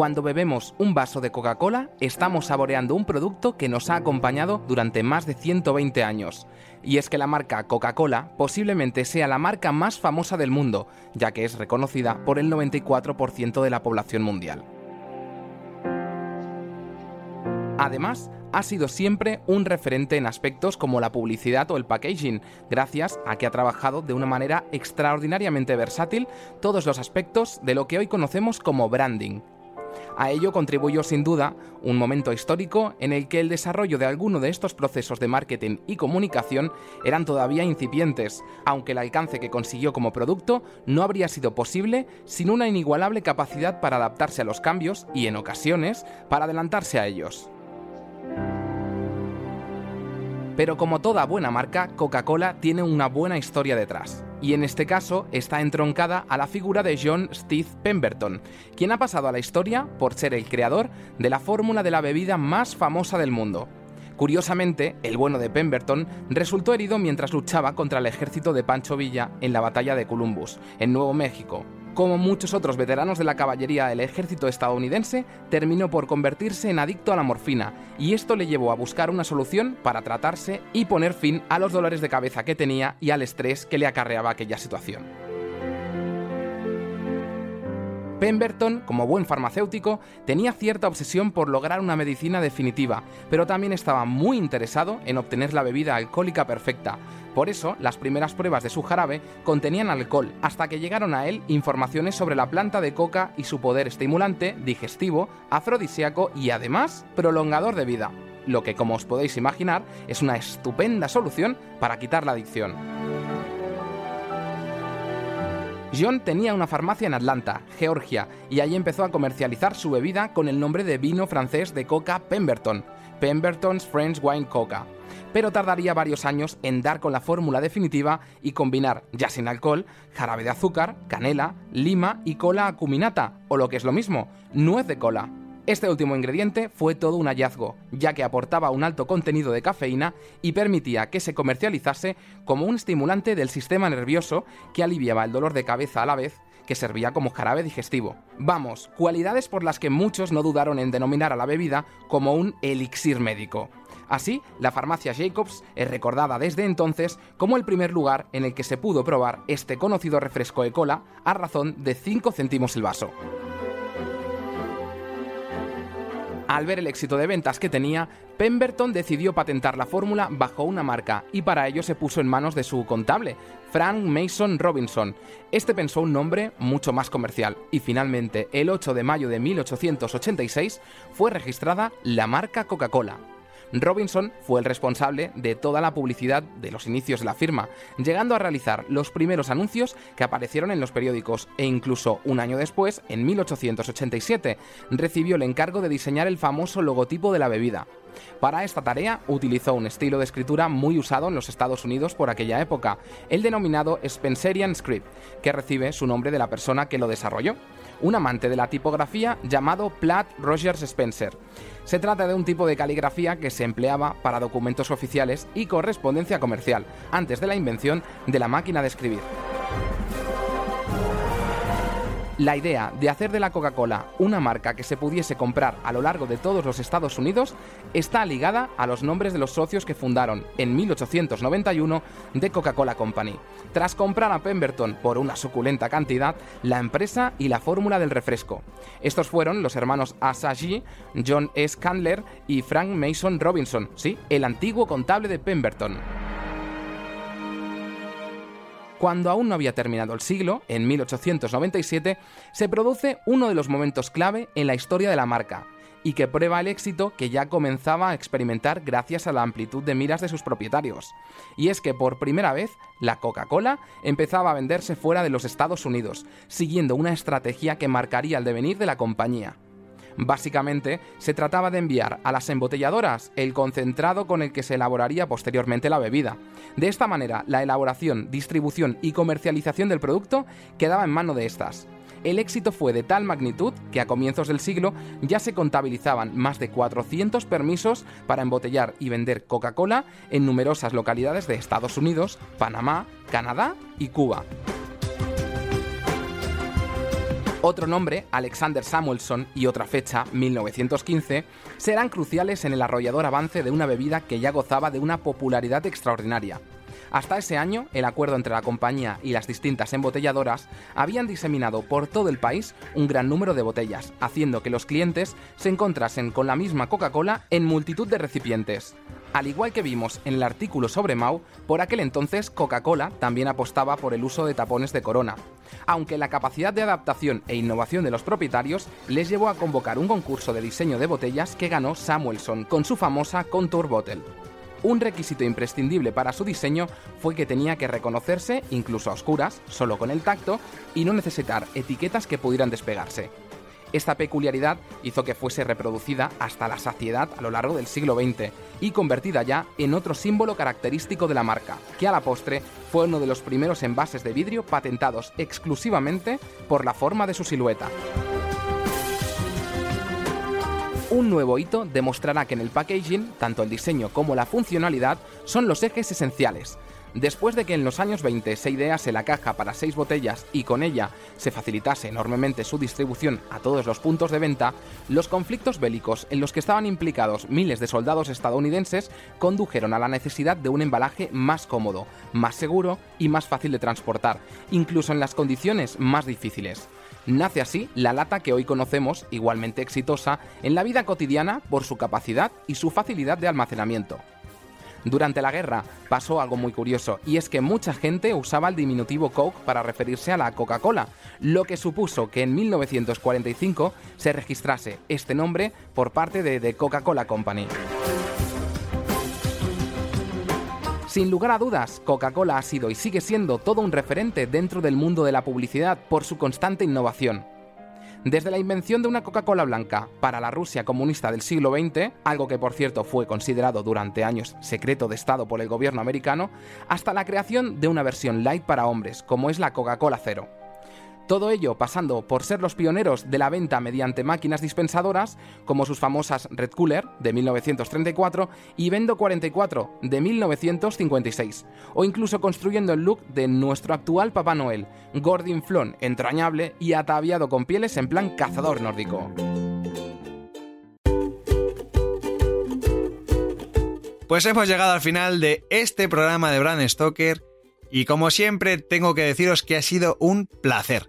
Cuando bebemos un vaso de Coca-Cola, estamos saboreando un producto que nos ha acompañado durante más de 120 años. Y es que la marca Coca-Cola posiblemente sea la marca más famosa del mundo, ya que es reconocida por el 94% de la población mundial. Además, ha sido siempre un referente en aspectos como la publicidad o el packaging, gracias a que ha trabajado de una manera extraordinariamente versátil todos los aspectos de lo que hoy conocemos como branding, a ello contribuyó sin duda un momento histórico en el que el desarrollo de alguno de estos procesos de marketing y comunicación eran todavía incipientes, aunque el alcance que consiguió como producto no habría sido posible sin una inigualable capacidad para adaptarse a los cambios y, en ocasiones, para adelantarse a ellos. Pero como toda buena marca, Coca-Cola tiene una buena historia detrás y en este caso está entroncada a la figura de John Steve Pemberton, quien ha pasado a la historia por ser el creador de la fórmula de la bebida más famosa del mundo. Curiosamente, el bueno de Pemberton resultó herido mientras luchaba contra el ejército de Pancho Villa en la batalla de Columbus, en Nuevo México, como muchos otros veteranos de la caballería del ejército estadounidense, terminó por convertirse en adicto a la morfina, y esto le llevó a buscar una solución para tratarse y poner fin a los dolores de cabeza que tenía y al estrés que le acarreaba aquella situación. Pemberton, como buen farmacéutico, tenía cierta obsesión por lograr una medicina definitiva, pero también estaba muy interesado en obtener la bebida alcohólica perfecta. Por eso, las primeras pruebas de su jarabe contenían alcohol, hasta que llegaron a él informaciones sobre la planta de coca y su poder estimulante, digestivo, afrodisíaco y además prolongador de vida, lo que como os podéis imaginar es una estupenda solución para quitar la adicción. John tenía una farmacia en Atlanta, Georgia, y allí empezó a comercializar su bebida con el nombre de vino francés de coca Pemberton, Pemberton's French Wine Coca. Pero tardaría varios años en dar con la fórmula definitiva y combinar, ya sin alcohol, jarabe de azúcar, canela, lima y cola acuminata, o lo que es lo mismo, nuez de cola. Este último ingrediente fue todo un hallazgo, ya que aportaba un alto contenido de cafeína y permitía que se comercializase como un estimulante del sistema nervioso que aliviaba el dolor de cabeza a la vez que servía como jarabe digestivo. Vamos, cualidades por las que muchos no dudaron en denominar a la bebida como un elixir médico. Así, la farmacia Jacobs es recordada desde entonces como el primer lugar en el que se pudo probar este conocido refresco de cola a razón de 5 céntimos el vaso. Al ver el éxito de ventas que tenía, Pemberton decidió patentar la fórmula bajo una marca y para ello se puso en manos de su contable, Frank Mason Robinson. Este pensó un nombre mucho más comercial y finalmente, el 8 de mayo de 1886, fue registrada la marca Coca-Cola. Robinson fue el responsable de toda la publicidad de los inicios de la firma, llegando a realizar los primeros anuncios que aparecieron en los periódicos e incluso un año después, en 1887, recibió el encargo de diseñar el famoso logotipo de la bebida. Para esta tarea utilizó un estilo de escritura muy usado en los Estados Unidos por aquella época, el denominado Spencerian Script, que recibe su nombre de la persona que lo desarrolló, un amante de la tipografía llamado Platt Rogers Spencer. Se trata de un tipo de caligrafía que se empleaba para documentos oficiales y correspondencia comercial, antes de la invención de la máquina de escribir. La idea de hacer de la Coca-Cola una marca que se pudiese comprar a lo largo de todos los Estados Unidos está ligada a los nombres de los socios que fundaron en 1891 de Coca-Cola Company. Tras comprar a Pemberton por una suculenta cantidad, la empresa y la fórmula del refresco. Estos fueron los hermanos Asahi, John S. Candler y Frank Mason Robinson, sí, el antiguo contable de Pemberton. Cuando aún no había terminado el siglo, en 1897, se produce uno de los momentos clave en la historia de la marca, y que prueba el éxito que ya comenzaba a experimentar gracias a la amplitud de miras de sus propietarios. Y es que por primera vez la Coca-Cola empezaba a venderse fuera de los Estados Unidos, siguiendo una estrategia que marcaría el devenir de la compañía. Básicamente, se trataba de enviar a las embotelladoras el concentrado con el que se elaboraría posteriormente la bebida. De esta manera, la elaboración, distribución y comercialización del producto quedaba en mano de estas. El éxito fue de tal magnitud que a comienzos del siglo ya se contabilizaban más de 400 permisos para embotellar y vender Coca-Cola en numerosas localidades de Estados Unidos, Panamá, Canadá y Cuba. Otro nombre, Alexander Samuelson, y otra fecha, 1915, serán cruciales en el arrollador avance de una bebida que ya gozaba de una popularidad extraordinaria. Hasta ese año, el acuerdo entre la compañía y las distintas embotelladoras habían diseminado por todo el país un gran número de botellas, haciendo que los clientes se encontrasen con la misma Coca-Cola en multitud de recipientes. Al igual que vimos en el artículo sobre Mau, por aquel entonces Coca-Cola también apostaba por el uso de tapones de corona, aunque la capacidad de adaptación e innovación de los propietarios les llevó a convocar un concurso de diseño de botellas que ganó Samuelson con su famosa Contour Bottle. Un requisito imprescindible para su diseño fue que tenía que reconocerse, incluso a oscuras, solo con el tacto, y no necesitar etiquetas que pudieran despegarse. Esta peculiaridad hizo que fuese reproducida hasta la saciedad a lo largo del siglo XX y convertida ya en otro símbolo característico de la marca, que a la postre fue uno de los primeros envases de vidrio patentados exclusivamente por la forma de su silueta. Un nuevo hito demostrará que en el packaging, tanto el diseño como la funcionalidad son los ejes esenciales, Después de que en los años 20 se idease la caja para seis botellas y con ella se facilitase enormemente su distribución a todos los puntos de venta, los conflictos bélicos en los que estaban implicados miles de soldados estadounidenses condujeron a la necesidad de un embalaje más cómodo, más seguro y más fácil de transportar, incluso en las condiciones más difíciles. Nace así la lata que hoy conocemos, igualmente exitosa, en la vida cotidiana por su capacidad y su facilidad de almacenamiento. Durante la guerra pasó algo muy curioso, y es que mucha gente usaba el diminutivo Coke para referirse a la Coca-Cola, lo que supuso que en 1945 se registrase este nombre por parte de The Coca-Cola Company. Sin lugar a dudas, Coca-Cola ha sido y sigue siendo todo un referente dentro del mundo de la publicidad por su constante innovación. Desde la invención de una Coca-Cola blanca para la Rusia comunista del siglo XX, algo que por cierto fue considerado durante años secreto de Estado por el gobierno americano, hasta la creación de una versión light para hombres, como es la Coca-Cola Cero. Todo ello pasando por ser los pioneros de la venta mediante máquinas dispensadoras, como sus famosas Red Cooler de 1934 y Vendo 44 de 1956, o incluso construyendo el look de nuestro actual Papá Noel, Gordon Flon, entrañable y ataviado con pieles en plan cazador nórdico. Pues hemos llegado al final de este programa de Brand Stoker y como siempre tengo que deciros que ha sido un placer.